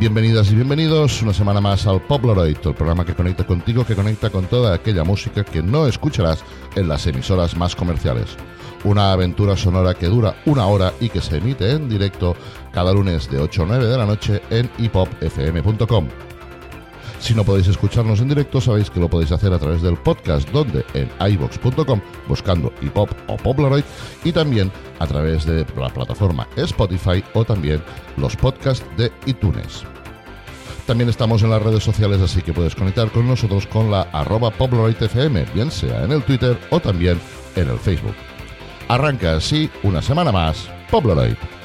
bienvenidas y bienvenidos una semana más al Pobloroid, el programa que conecta contigo, que conecta con toda aquella música que no escucharás en las emisoras más comerciales. Una aventura sonora que dura una hora y que se emite en directo cada lunes de 8 a 9 de la noche en hipopfm.com. Si no podéis escucharnos en directo, sabéis que lo podéis hacer a través del podcast, donde en ibox.com, buscando hip-hop o Polaroid, y también a través de la plataforma Spotify o también los podcasts de iTunes. También estamos en las redes sociales, así que puedes conectar con nosotros con la arroba PopLoroidFM, bien sea en el Twitter o también en el Facebook. Arranca así una semana más Pobloroid.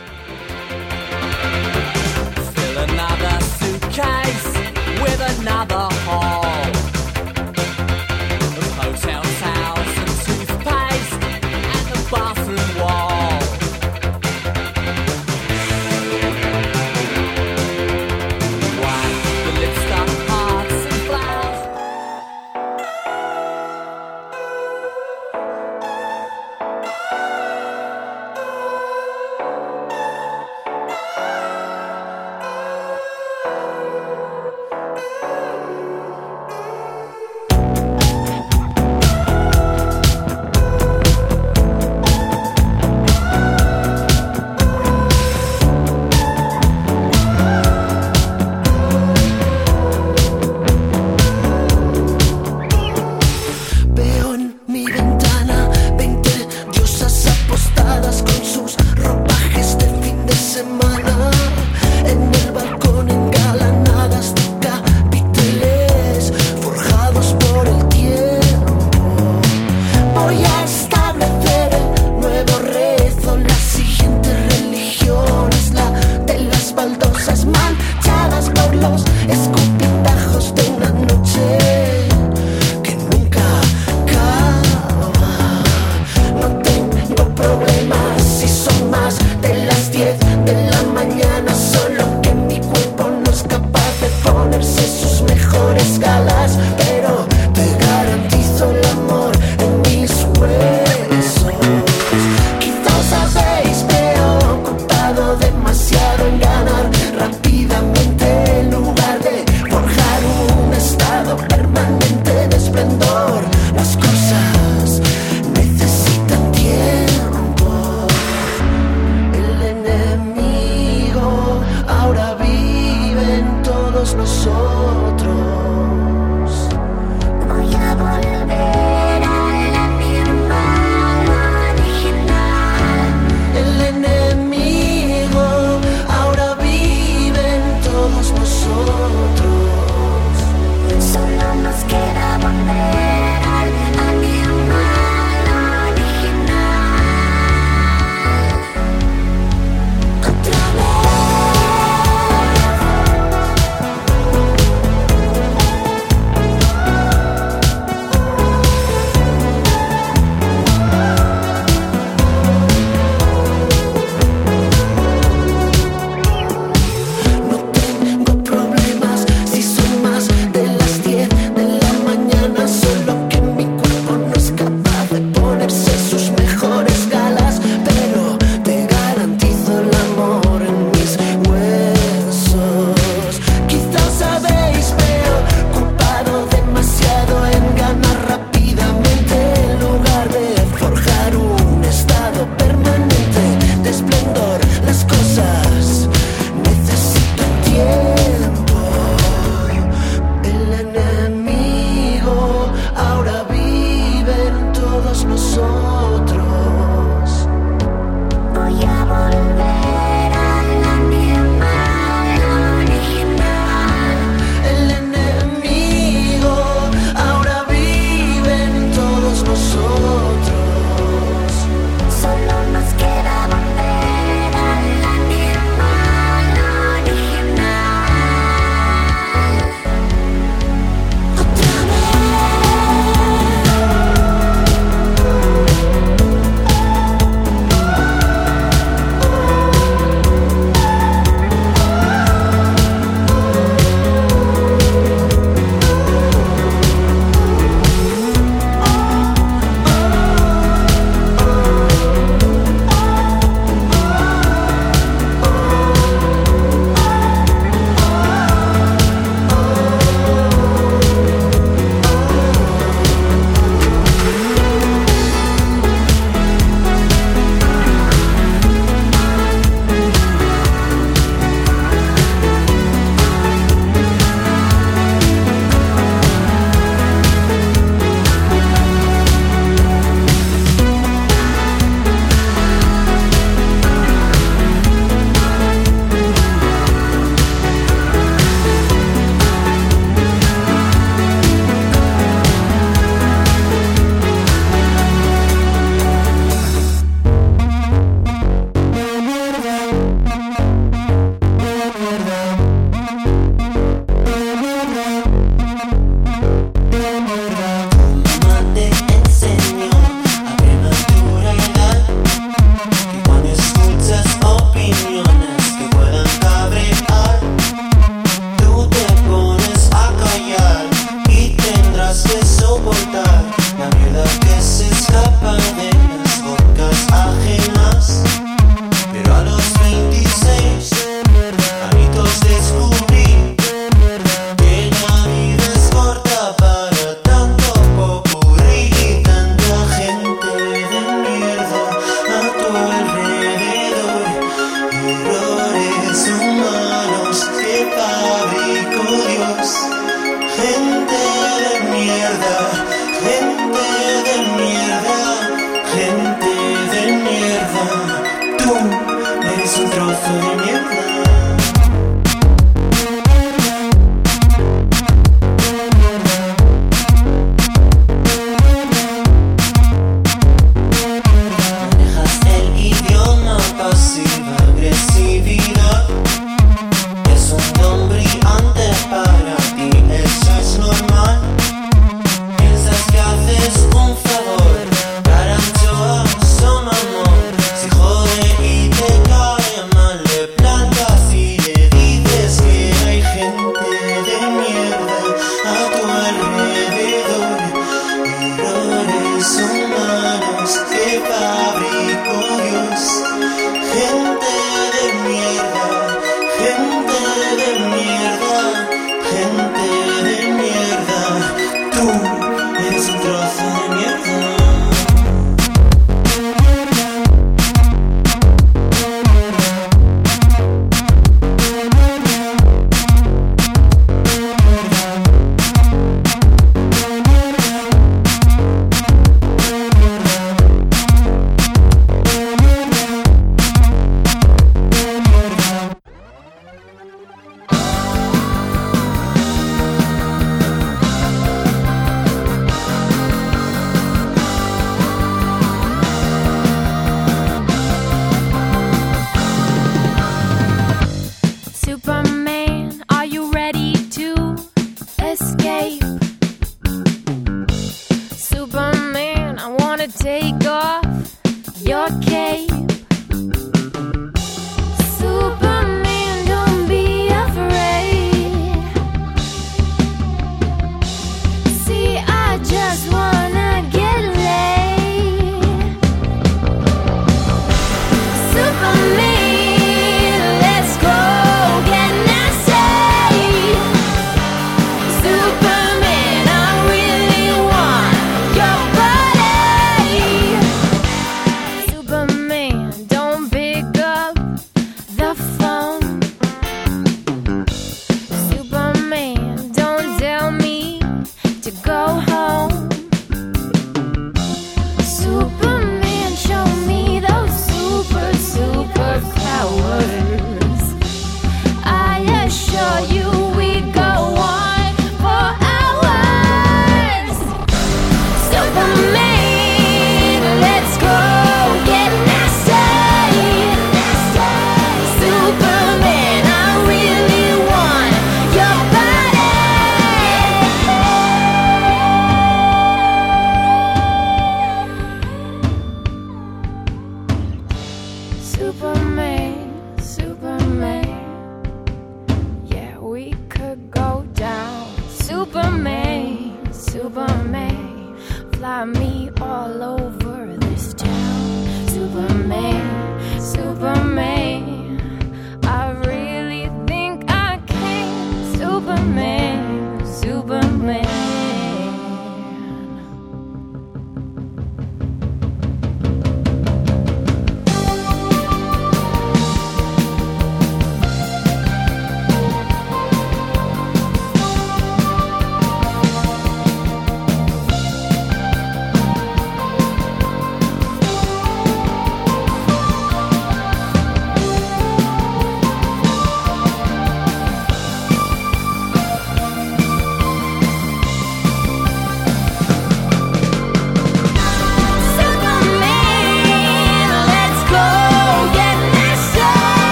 to take off your cape.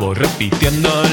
Acabo repitiéndolo.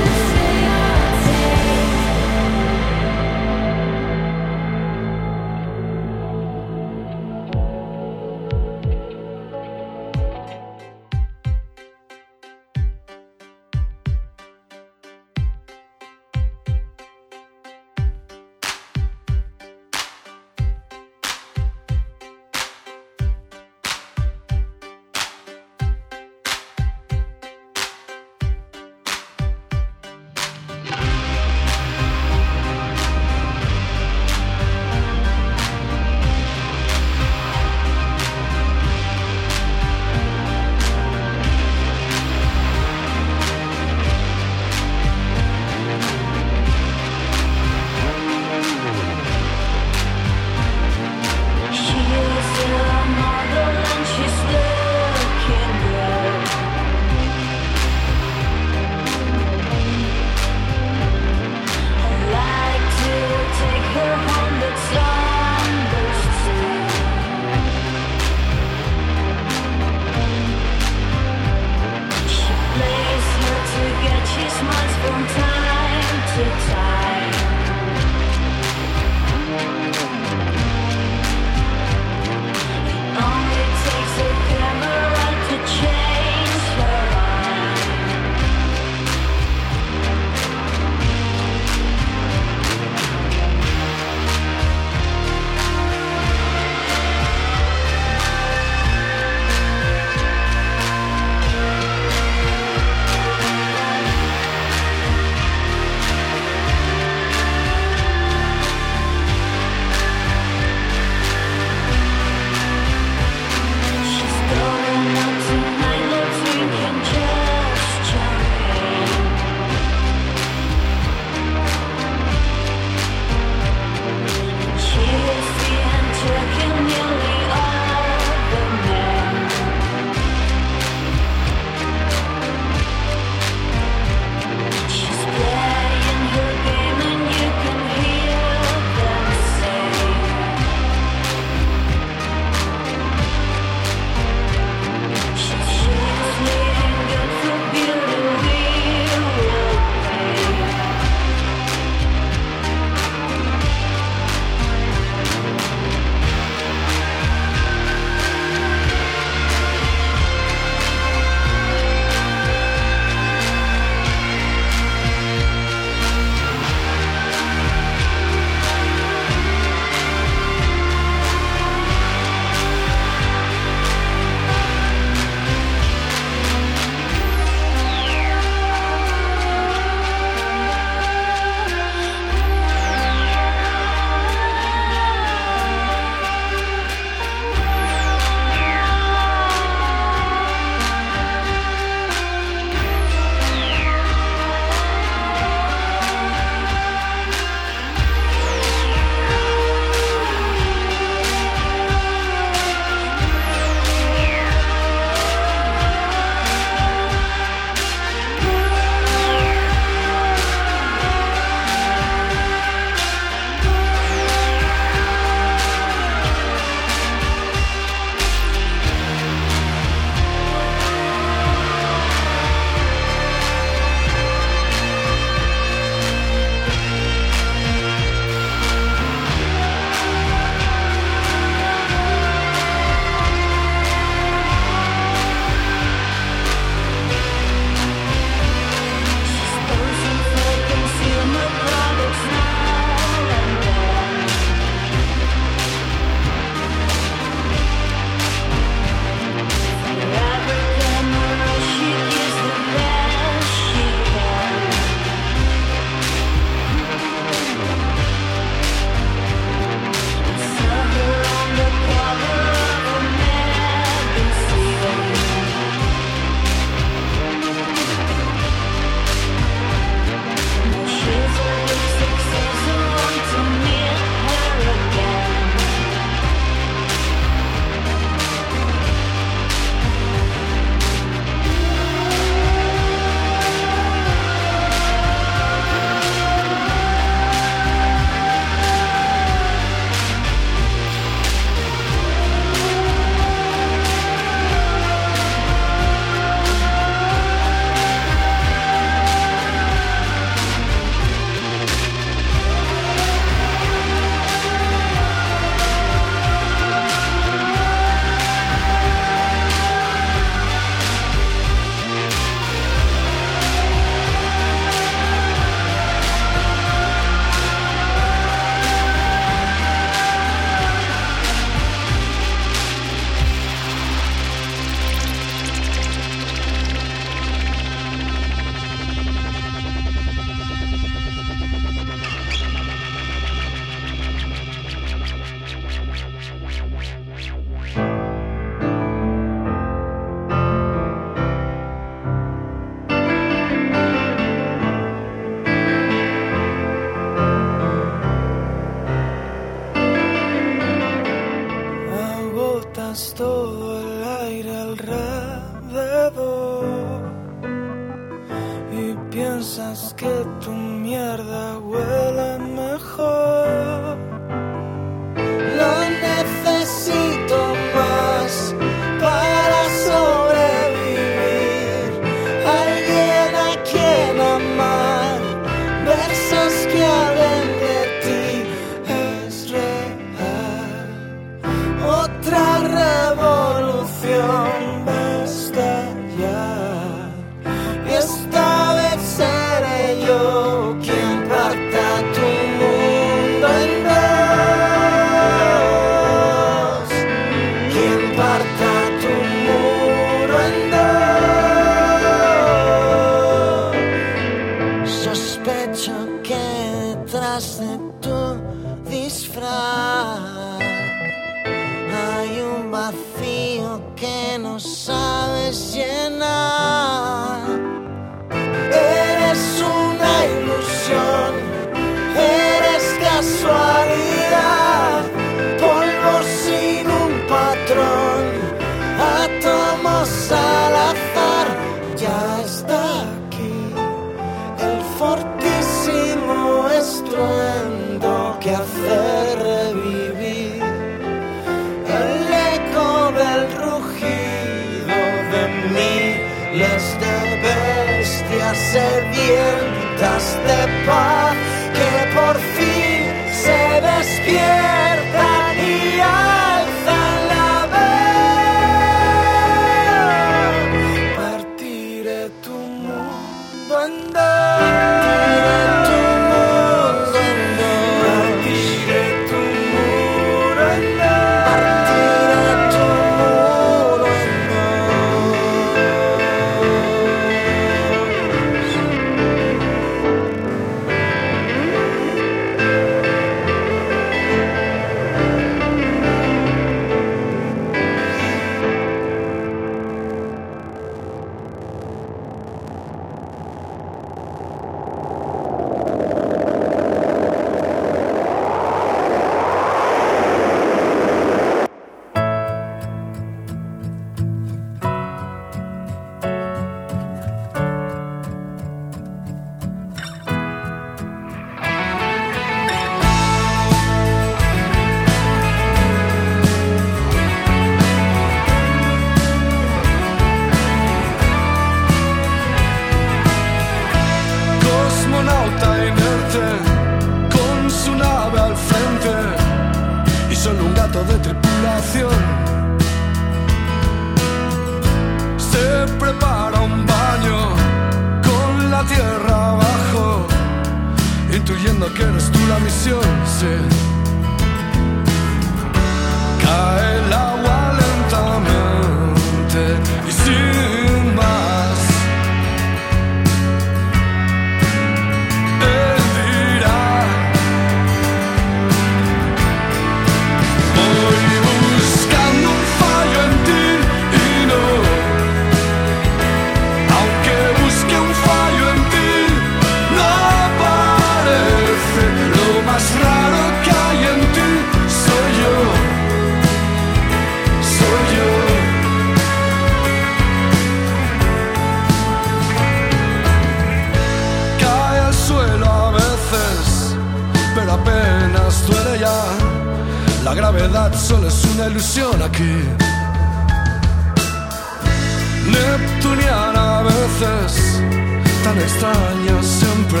extraña siempre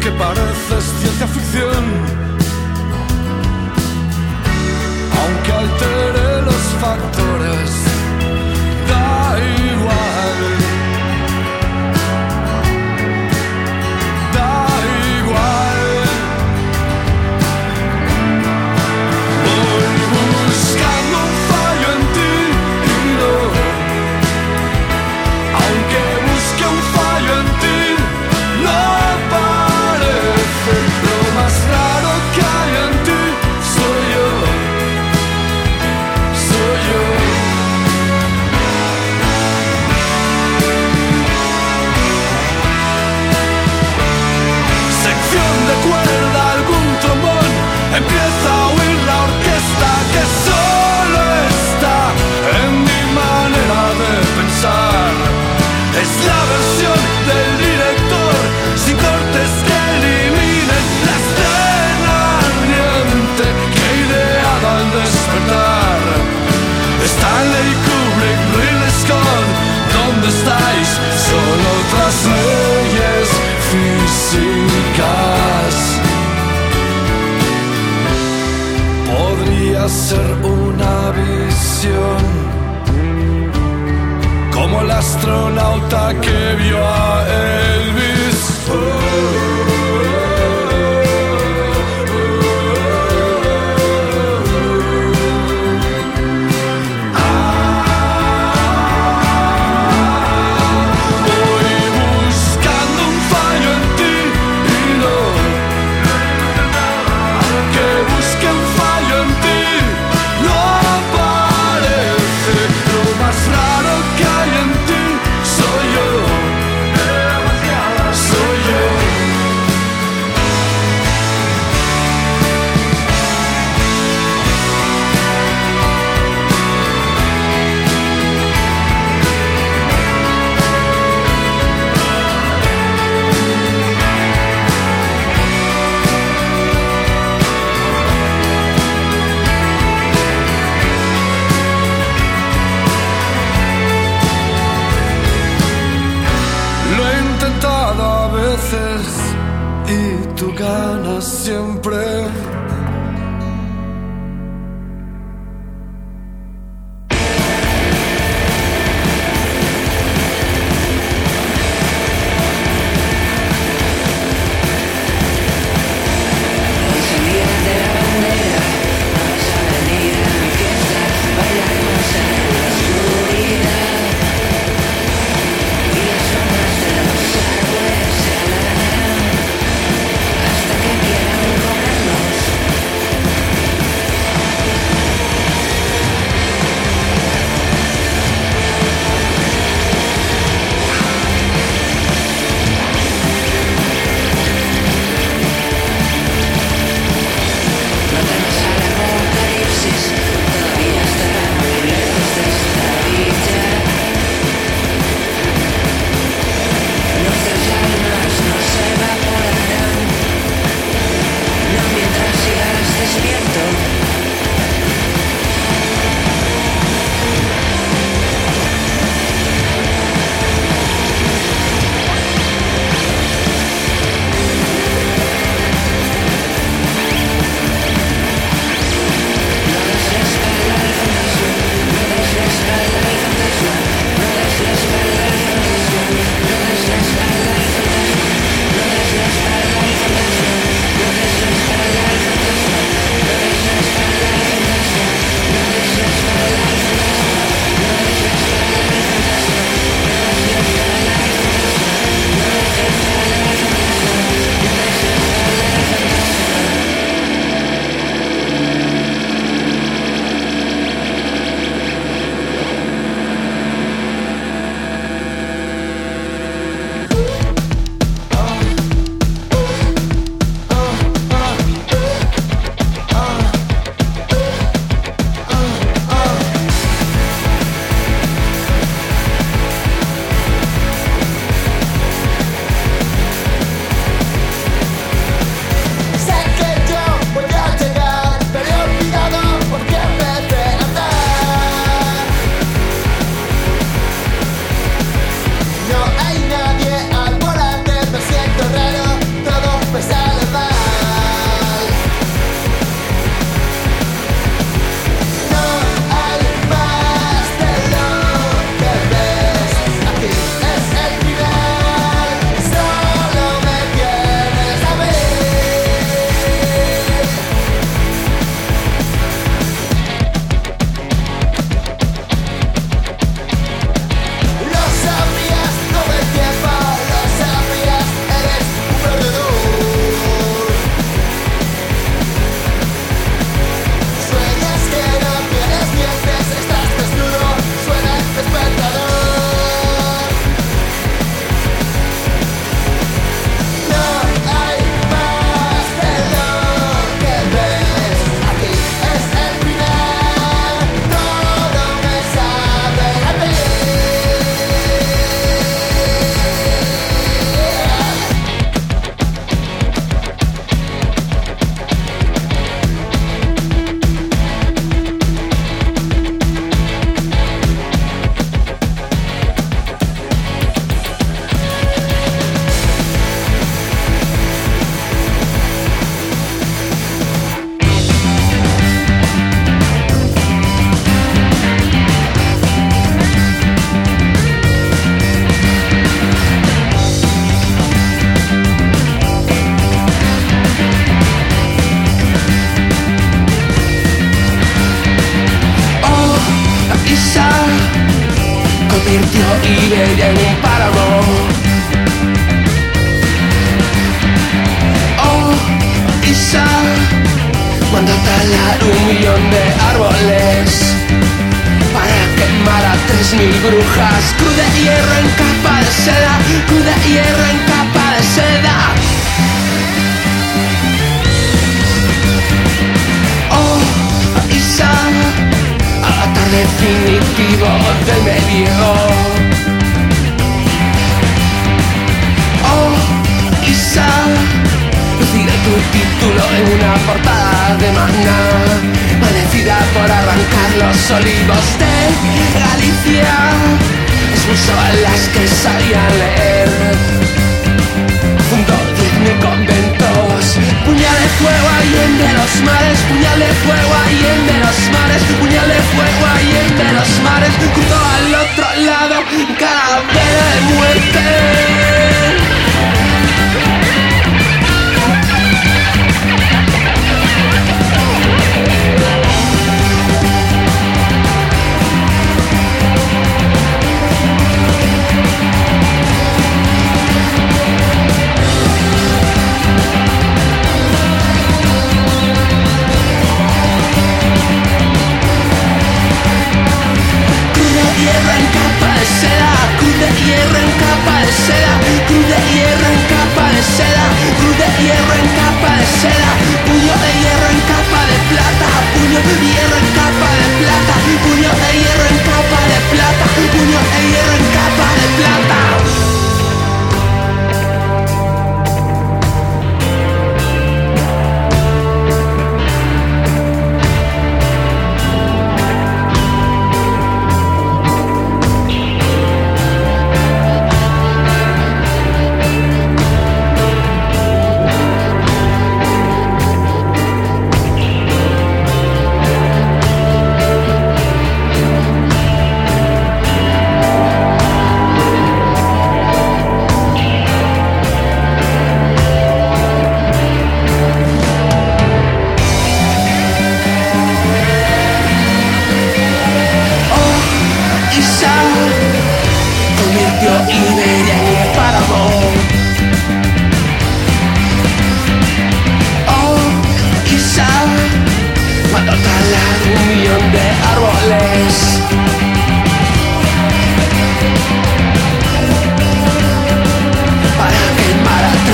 que pareces ciencia ficción. Aunque altere los factores hacer una visión, como el astronauta que vio a él. De los mares, cruzó al otro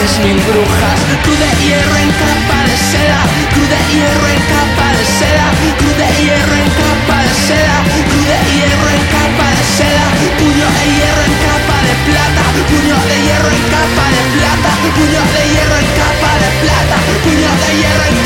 eres mil brujas. De hierro en capa de seda. Cruz de hierro en capa de seda. Cruz de hierro en capa de seda. Cruz de hierro en capa de seda. Puño de hierro en capa de plata. Puño de hierro en capa de plata. Puño de hierro en capa de plata. Puño de hierro en capa de plata